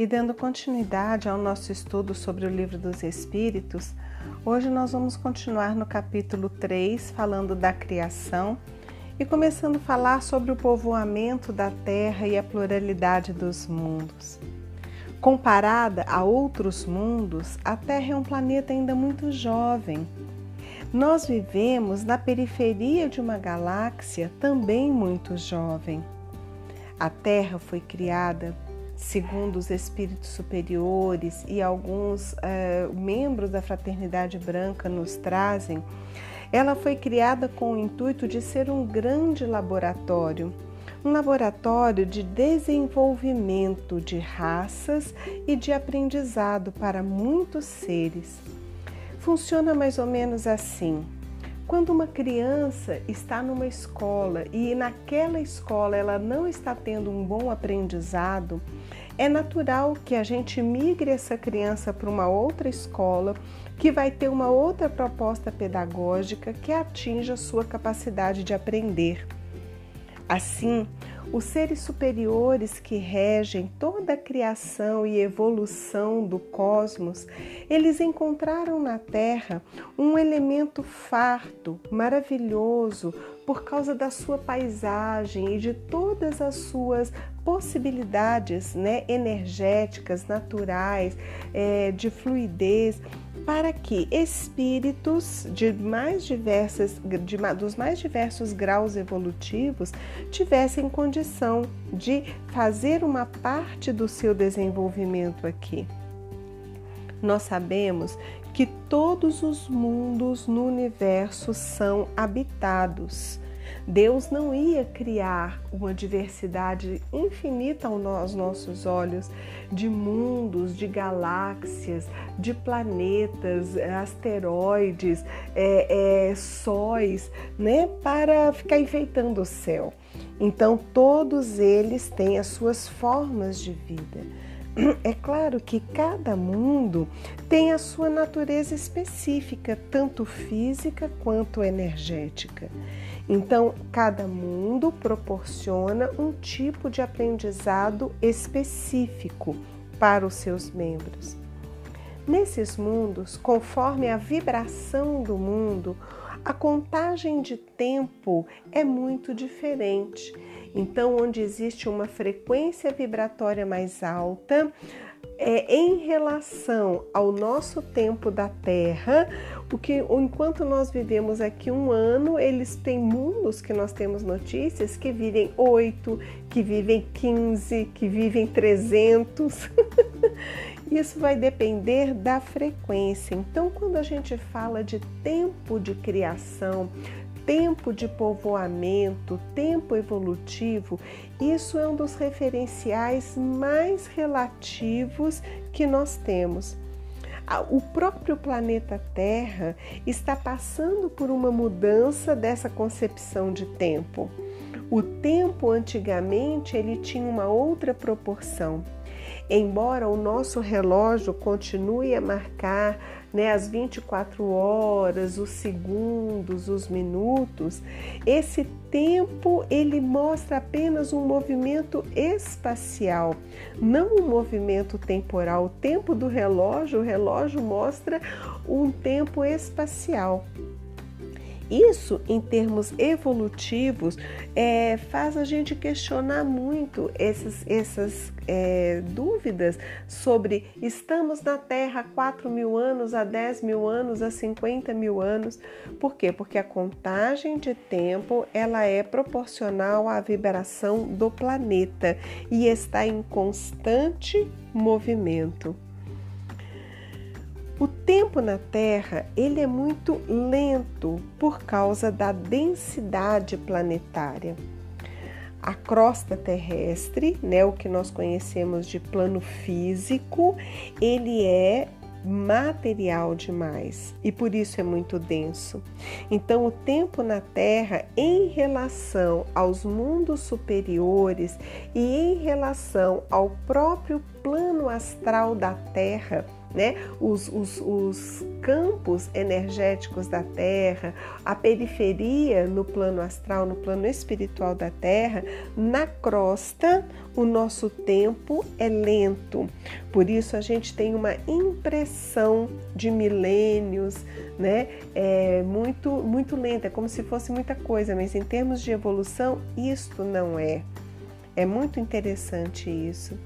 E dando continuidade ao nosso estudo sobre o Livro dos Espíritos, hoje nós vamos continuar no capítulo 3, falando da criação e começando a falar sobre o povoamento da Terra e a pluralidade dos mundos. Comparada a outros mundos, a Terra é um planeta ainda muito jovem. Nós vivemos na periferia de uma galáxia também muito jovem. A Terra foi criada, segundo os espíritos superiores e alguns uh, membros da Fraternidade Branca nos trazem, ela foi criada com o intuito de ser um grande laboratório um laboratório de desenvolvimento de raças e de aprendizado para muitos seres. Funciona mais ou menos assim. Quando uma criança está numa escola e naquela escola ela não está tendo um bom aprendizado, é natural que a gente migre essa criança para uma outra escola que vai ter uma outra proposta pedagógica que atinja sua capacidade de aprender. Assim, os seres superiores que regem toda a criação e evolução do cosmos, eles encontraram na Terra um elemento farto, maravilhoso, por causa da sua paisagem e de todas as suas possibilidades né, energéticas, naturais, é, de fluidez para que espíritos de mais diversas, de, dos mais diversos graus evolutivos tivessem condição de fazer uma parte do seu desenvolvimento aqui. Nós sabemos que todos os mundos no universo são habitados Deus não ia criar uma diversidade infinita aos nossos olhos de mundos, de galáxias, de planetas, asteroides, é, é, sóis, né, para ficar enfeitando o céu. Então, todos eles têm as suas formas de vida. É claro que cada mundo tem a sua natureza específica, tanto física quanto energética. Então, cada mundo proporciona um tipo de aprendizado específico para os seus membros. Nesses mundos, conforme a vibração do mundo, a contagem de tempo é muito diferente. Então, onde existe uma frequência vibratória mais alta, é, em relação ao nosso tempo da Terra, porque enquanto nós vivemos aqui um ano, eles têm mundos que nós temos notícias que vivem oito, que vivem 15, que vivem 300. Isso vai depender da frequência. Então, quando a gente fala de tempo de criação, tempo de povoamento, tempo evolutivo, isso é um dos referenciais mais relativos que nós temos. O próprio planeta Terra está passando por uma mudança dessa concepção de tempo. O tempo antigamente ele tinha uma outra proporção. Embora o nosso relógio continue a marcar né, as 24 horas, os segundos, os minutos, esse tempo ele mostra apenas um movimento espacial, não um movimento temporal. O tempo do relógio, o relógio mostra um tempo espacial. Isso, em termos evolutivos, é, faz a gente questionar muito essas, essas é, dúvidas sobre estamos na Terra há 4 mil anos, há 10 mil anos, há 50 mil anos. Por quê? Porque a contagem de tempo ela é proporcional à vibração do planeta e está em constante movimento. O tempo na Terra ele é muito lento por causa da densidade planetária. A crosta terrestre, né, o que nós conhecemos de plano físico, ele é material demais e por isso é muito denso. Então, o tempo na Terra, em relação aos mundos superiores e em relação ao próprio plano astral da Terra, né? Os, os, os, campos energéticos da Terra, a periferia no plano astral, no plano espiritual da Terra, na crosta, o nosso tempo é lento. Por isso a gente tem uma impressão de milênios, né? É muito, muito lenta, é como se fosse muita coisa, mas em termos de evolução, isto não é. É muito interessante isso.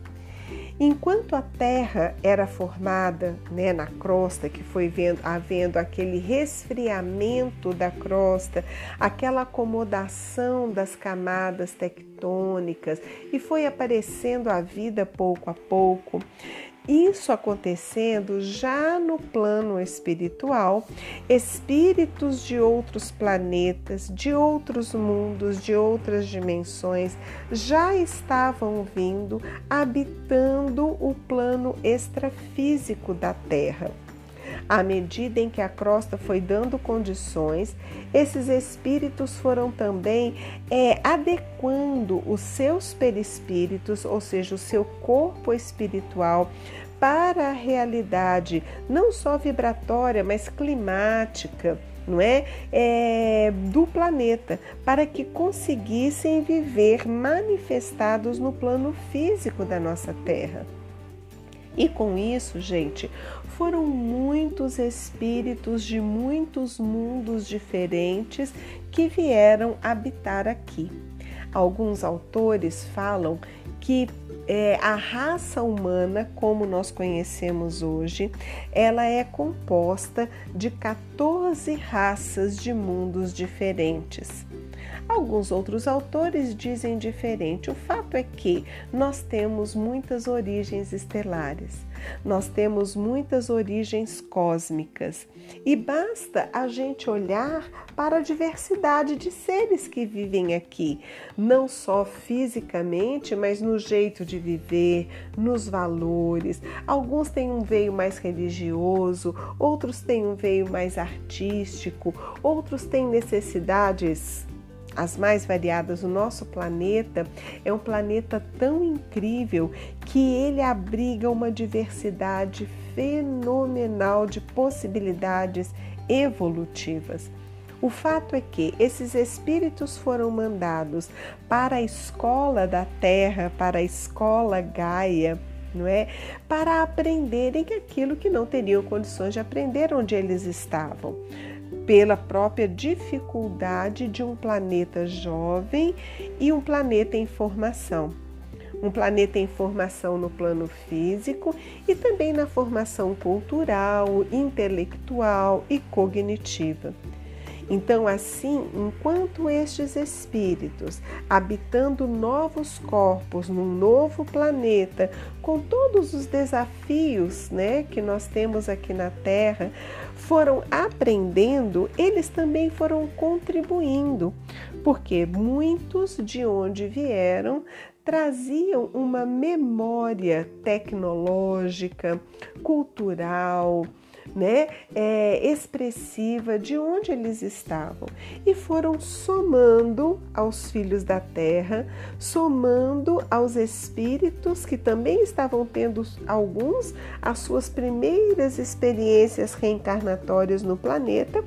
Enquanto a Terra era formada né, na crosta, que foi vendo, havendo aquele resfriamento da crosta, aquela acomodação das camadas tectônicas e foi aparecendo a vida pouco a pouco, isso acontecendo já no plano espiritual, espíritos de outros planetas, de outros mundos, de outras dimensões já estavam vindo habitando o plano extrafísico da Terra. À medida em que a crosta foi dando condições, esses espíritos foram também é, adequando os seus perispíritos, ou seja, o seu corpo espiritual, para a realidade não só vibratória, mas climática, não é? é? do planeta, para que conseguissem viver manifestados no plano físico da nossa Terra. E com isso, gente, foram muitos espíritos de muitos mundos diferentes que vieram habitar aqui. Alguns autores falam que é, a raça humana, como nós conhecemos hoje, ela é composta de 14 raças de mundos diferentes. Alguns outros autores dizem diferente. O fato é que nós temos muitas origens estelares, nós temos muitas origens cósmicas e basta a gente olhar para a diversidade de seres que vivem aqui, não só fisicamente, mas no jeito de viver, nos valores. Alguns têm um veio mais religioso, outros têm um veio mais artístico, outros têm necessidades as mais variadas, o nosso planeta é um planeta tão incrível que ele abriga uma diversidade fenomenal de possibilidades evolutivas. O fato é que esses espíritos foram mandados para a escola da Terra, para a escola Gaia, não é? Para aprenderem aquilo que não teriam condições de aprender onde eles estavam pela própria dificuldade de um planeta jovem e um planeta em formação. Um planeta em formação no plano físico e também na formação cultural, intelectual e cognitiva. Então, assim, enquanto estes espíritos, habitando novos corpos num novo planeta, com todos os desafios né, que nós temos aqui na Terra, foram aprendendo, eles também foram contribuindo, porque muitos de onde vieram traziam uma memória tecnológica, cultural, né, é, expressiva de onde eles estavam. E foram somando aos filhos da terra, somando aos espíritos que também estavam tendo alguns as suas primeiras experiências reencarnatórias no planeta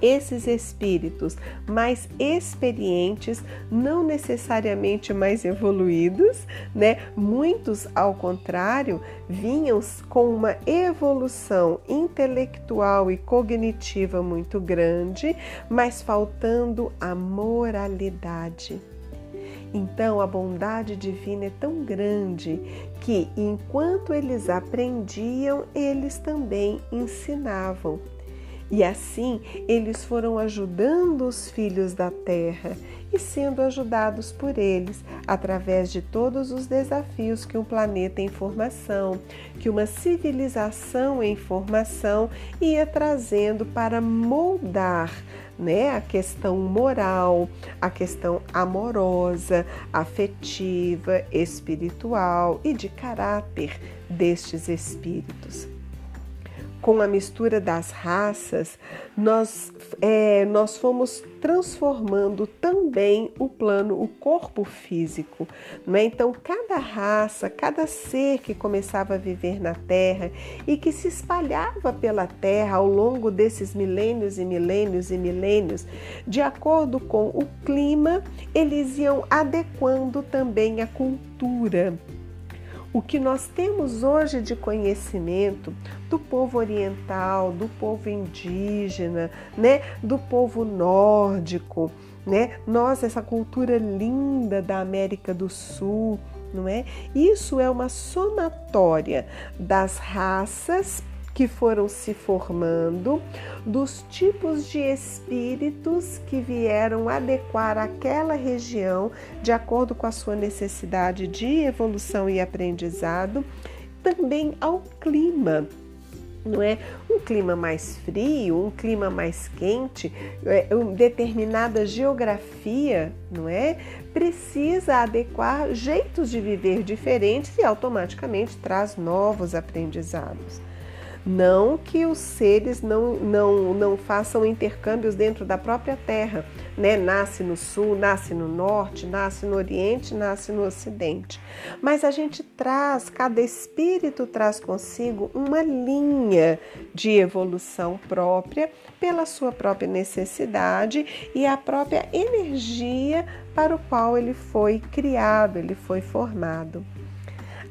esses espíritos mais experientes, não necessariamente mais evoluídos, né? Muitos, ao contrário, vinham com uma evolução intelectual e cognitiva muito grande, mas faltando a moralidade. Então, a bondade divina é tão grande que, enquanto eles aprendiam, eles também ensinavam. E assim eles foram ajudando os filhos da terra e sendo ajudados por eles através de todos os desafios que um planeta em formação, que uma civilização em formação ia trazendo para moldar né, a questão moral, a questão amorosa, afetiva, espiritual e de caráter destes espíritos. Com a mistura das raças, nós, é, nós fomos transformando também o plano, o corpo físico. Não é? Então, cada raça, cada ser que começava a viver na Terra e que se espalhava pela Terra ao longo desses milênios e milênios e milênios, de acordo com o clima, eles iam adequando também a cultura o que nós temos hoje de conhecimento do povo oriental, do povo indígena, né, do povo nórdico, né? Nós essa cultura linda da América do Sul, não é? Isso é uma somatória das raças que foram se formando, dos tipos de espíritos que vieram adequar aquela região de acordo com a sua necessidade de evolução e aprendizado, também ao clima não é? Um clima mais frio, um clima mais quente, é, determinada geografia, não é? Precisa adequar jeitos de viver diferentes e automaticamente traz novos aprendizados. Não que os seres não, não, não façam intercâmbios dentro da própria Terra, né? Nasce no sul, nasce no norte, nasce no oriente, nasce no ocidente. Mas a gente traz, cada espírito traz consigo uma linha de evolução própria pela sua própria necessidade e a própria energia para o qual ele foi criado, ele foi formado.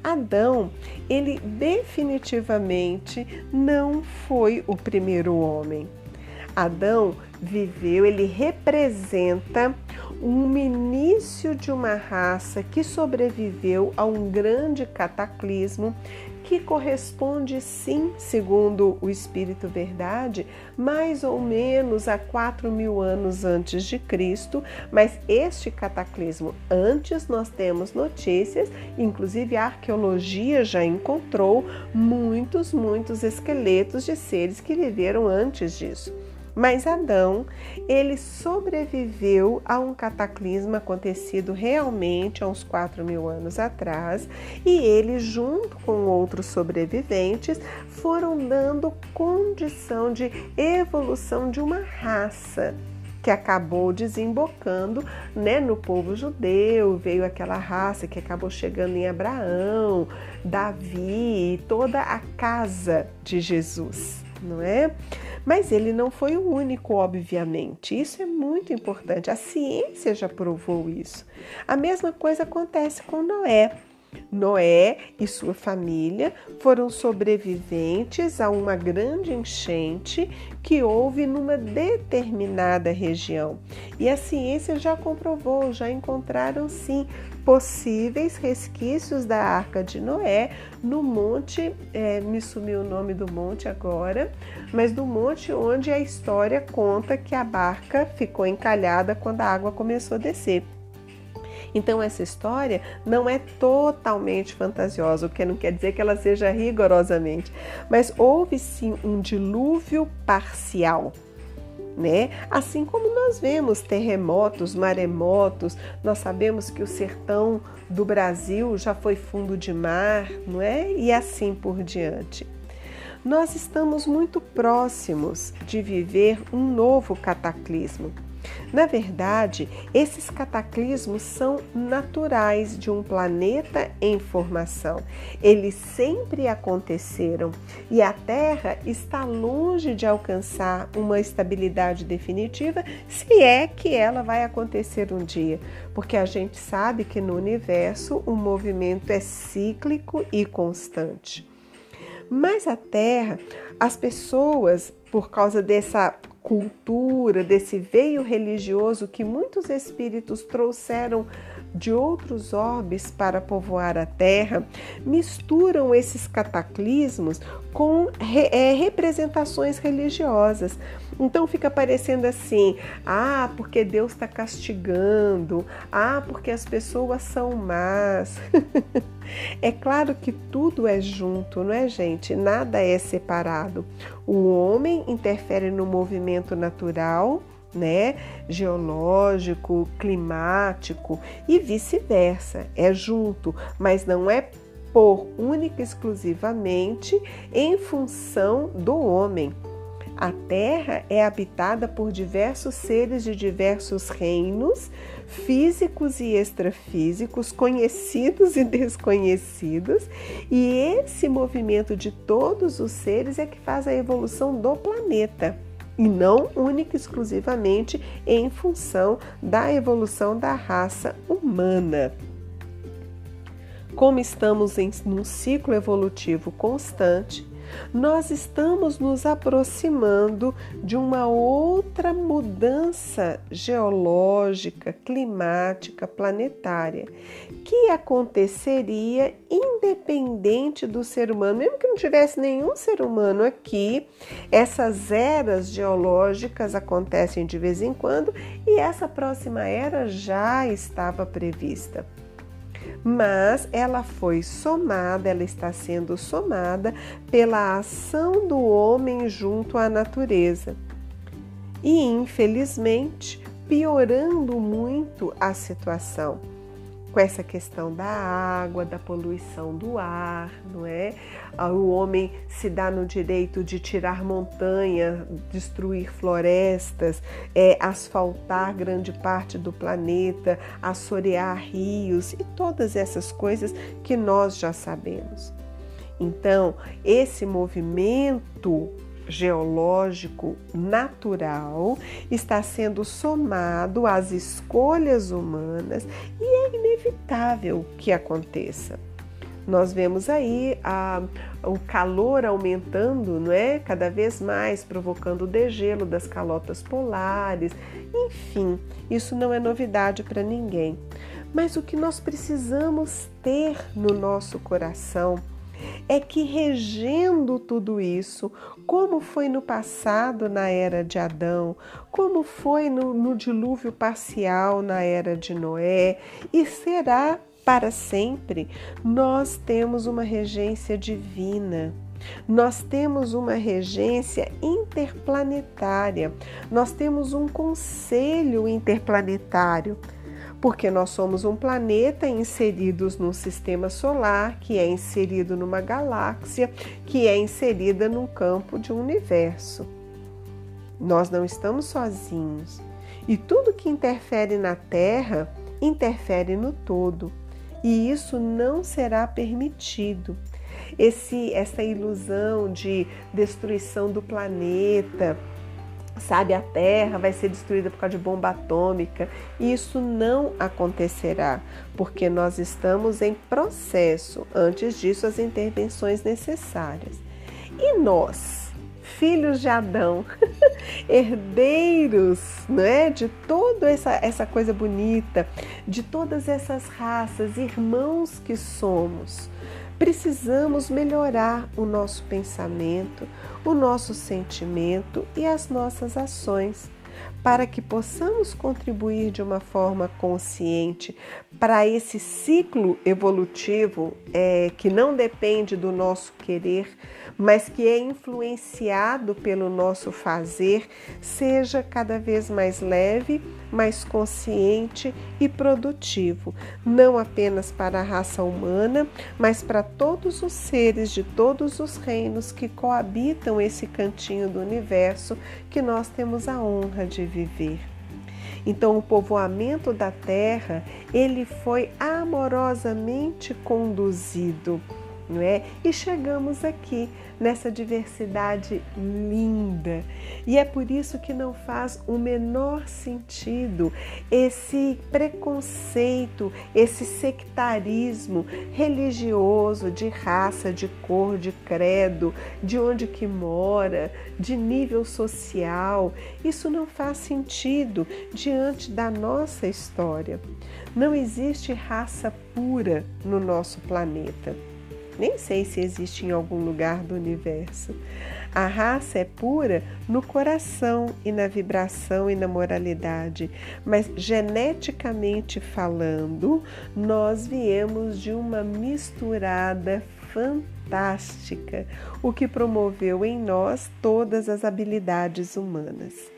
Adão, ele definitivamente não foi o primeiro homem. Adão viveu, ele representa um início de uma raça que sobreviveu a um grande cataclismo que corresponde sim, segundo o Espírito Verdade, mais ou menos a 4 mil anos antes de Cristo, mas este cataclismo antes nós temos notícias, inclusive a arqueologia já encontrou muitos, muitos esqueletos de seres que viveram antes disso. Mas Adão, ele sobreviveu a um cataclisma acontecido realmente há uns 4 mil anos atrás, e ele, junto com outros sobreviventes, foram dando condição de evolução de uma raça que acabou desembocando né, no povo judeu, veio aquela raça que acabou chegando em Abraão, Davi, toda a casa de Jesus, não é? Mas ele não foi o único, obviamente. Isso é muito importante. A ciência já provou isso. A mesma coisa acontece com Noé. Noé e sua família foram sobreviventes a uma grande enchente que houve numa determinada região. E a ciência já comprovou, já encontraram sim possíveis resquícios da arca de Noé no monte, é, me sumiu o nome do monte agora, mas do monte onde a história conta que a barca ficou encalhada quando a água começou a descer. Então, essa história não é totalmente fantasiosa, o que não quer dizer que ela seja rigorosamente, mas houve sim um dilúvio parcial. Né? Assim como nós vemos terremotos, maremotos, nós sabemos que o sertão do Brasil já foi fundo de mar, não é? E assim por diante. Nós estamos muito próximos de viver um novo cataclismo. Na verdade, esses cataclismos são naturais de um planeta em formação. Eles sempre aconteceram e a Terra está longe de alcançar uma estabilidade definitiva, se é que ela vai acontecer um dia, porque a gente sabe que no universo o movimento é cíclico e constante. Mas a Terra, as pessoas, por causa dessa cultura, desse veio religioso que muitos espíritos trouxeram de outros orbes para povoar a Terra, misturam esses cataclismos com é, representações religiosas. Então fica parecendo assim: ah, porque Deus está castigando, ah, porque as pessoas são más. é claro que tudo é junto, não é, gente? Nada é separado. O homem interfere no movimento natural, né? Geológico, climático e vice-versa. É junto, mas não é por única e exclusivamente em função do homem. A Terra é habitada por diversos seres de diversos reinos, físicos e extrafísicos, conhecidos e desconhecidos, e esse movimento de todos os seres é que faz a evolução do planeta e não única e exclusivamente em função da evolução da raça humana. Como estamos em um ciclo evolutivo constante, nós estamos nos aproximando de uma outra mudança geológica, climática, planetária, que aconteceria independente do ser humano, mesmo que não tivesse nenhum ser humano aqui, essas eras geológicas acontecem de vez em quando e essa próxima era já estava prevista mas ela foi somada, ela está sendo somada pela ação do homem junto à natureza. E infelizmente, piorando muito a situação com essa questão da água, da poluição do ar, não é? Ah, o homem se dá no direito de tirar montanha, destruir florestas, é, asfaltar grande parte do planeta, assorear rios e todas essas coisas que nós já sabemos. Então, esse movimento geológico natural está sendo somado às escolhas humanas e é inevitável que aconteça. Nós vemos aí a, o calor aumentando, não é? Cada vez mais, provocando o degelo das calotas polares. Enfim, isso não é novidade para ninguém. Mas o que nós precisamos ter no nosso coração é que regendo tudo isso, como foi no passado na era de Adão, como foi no, no dilúvio parcial na era de Noé e será para sempre, nós temos uma regência divina. Nós temos uma regência interplanetária, nós temos um conselho interplanetário porque nós somos um planeta inseridos num sistema solar, que é inserido numa galáxia, que é inserida num campo de um universo. Nós não estamos sozinhos. E tudo que interfere na Terra interfere no todo. E isso não será permitido. Esse, essa ilusão de destruição do planeta, sabe, a Terra vai ser destruída por causa de bomba atômica. Isso não acontecerá, porque nós estamos em processo. Antes disso, as intervenções necessárias. E nós, filhos de Adão, herdeiros, é, de toda essa, essa coisa bonita, de todas essas raças, irmãos que somos, precisamos melhorar o nosso pensamento, o nosso sentimento e as nossas ações, para que possamos contribuir de uma forma consciente para esse ciclo evolutivo é, que não depende do nosso querer, mas que é influenciado pelo nosso fazer, seja cada vez mais leve, mais consciente e produtivo, não apenas para a raça humana, mas para todos os seres de todos os reinos que coabitam esse cantinho do universo que nós temos a honra de viver. Então, o povoamento da terra, ele foi amorosamente conduzido não é? E chegamos aqui nessa diversidade linda. E é por isso que não faz o menor sentido esse preconceito, esse sectarismo religioso de raça, de cor, de credo, de onde que mora, de nível social. Isso não faz sentido diante da nossa história. Não existe raça pura no nosso planeta. Nem sei se existe em algum lugar do universo. A raça é pura no coração e na vibração e na moralidade, mas geneticamente falando, nós viemos de uma misturada fantástica, o que promoveu em nós todas as habilidades humanas.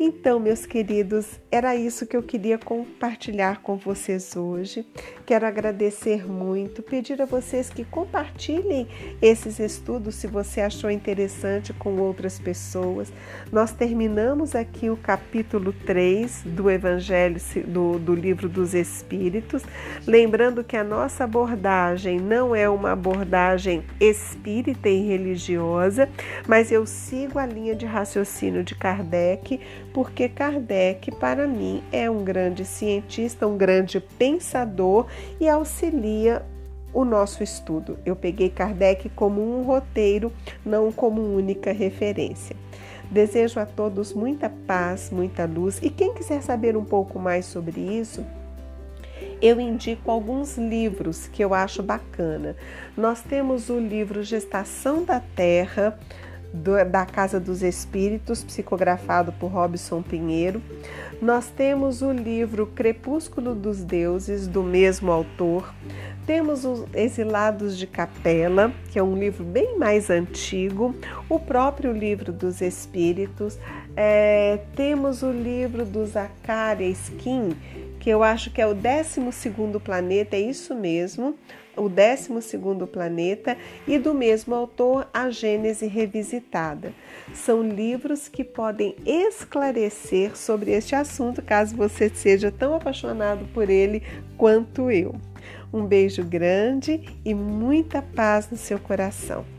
Então, meus queridos, era isso que eu queria compartilhar com vocês hoje. Quero agradecer muito, pedir a vocês que compartilhem esses estudos se você achou interessante com outras pessoas. Nós terminamos aqui o capítulo 3 do Evangelho do, do Livro dos Espíritos, lembrando que a nossa abordagem não é uma abordagem espírita e religiosa, mas eu sigo a linha de raciocínio de Kardec porque Kardec, para mim, é um grande cientista, um grande pensador e auxilia o nosso estudo. Eu peguei Kardec como um roteiro, não como única referência. Desejo a todos muita paz, muita luz e quem quiser saber um pouco mais sobre isso, eu indico alguns livros que eu acho bacana. Nós temos o livro Gestação da Terra, do, da Casa dos Espíritos, psicografado por Robson Pinheiro. Nós temos o livro Crepúsculo dos Deuses, do mesmo autor. Temos os Exilados de Capela, que é um livro bem mais antigo, o próprio livro dos Espíritos. É, temos o livro do Zacharia Skin, que eu acho que é o 12 planeta, é isso mesmo, o 12 planeta, e do mesmo autor, A Gênese Revisitada. São livros que podem esclarecer sobre este assunto, caso você seja tão apaixonado por ele quanto eu. Um beijo grande e muita paz no seu coração.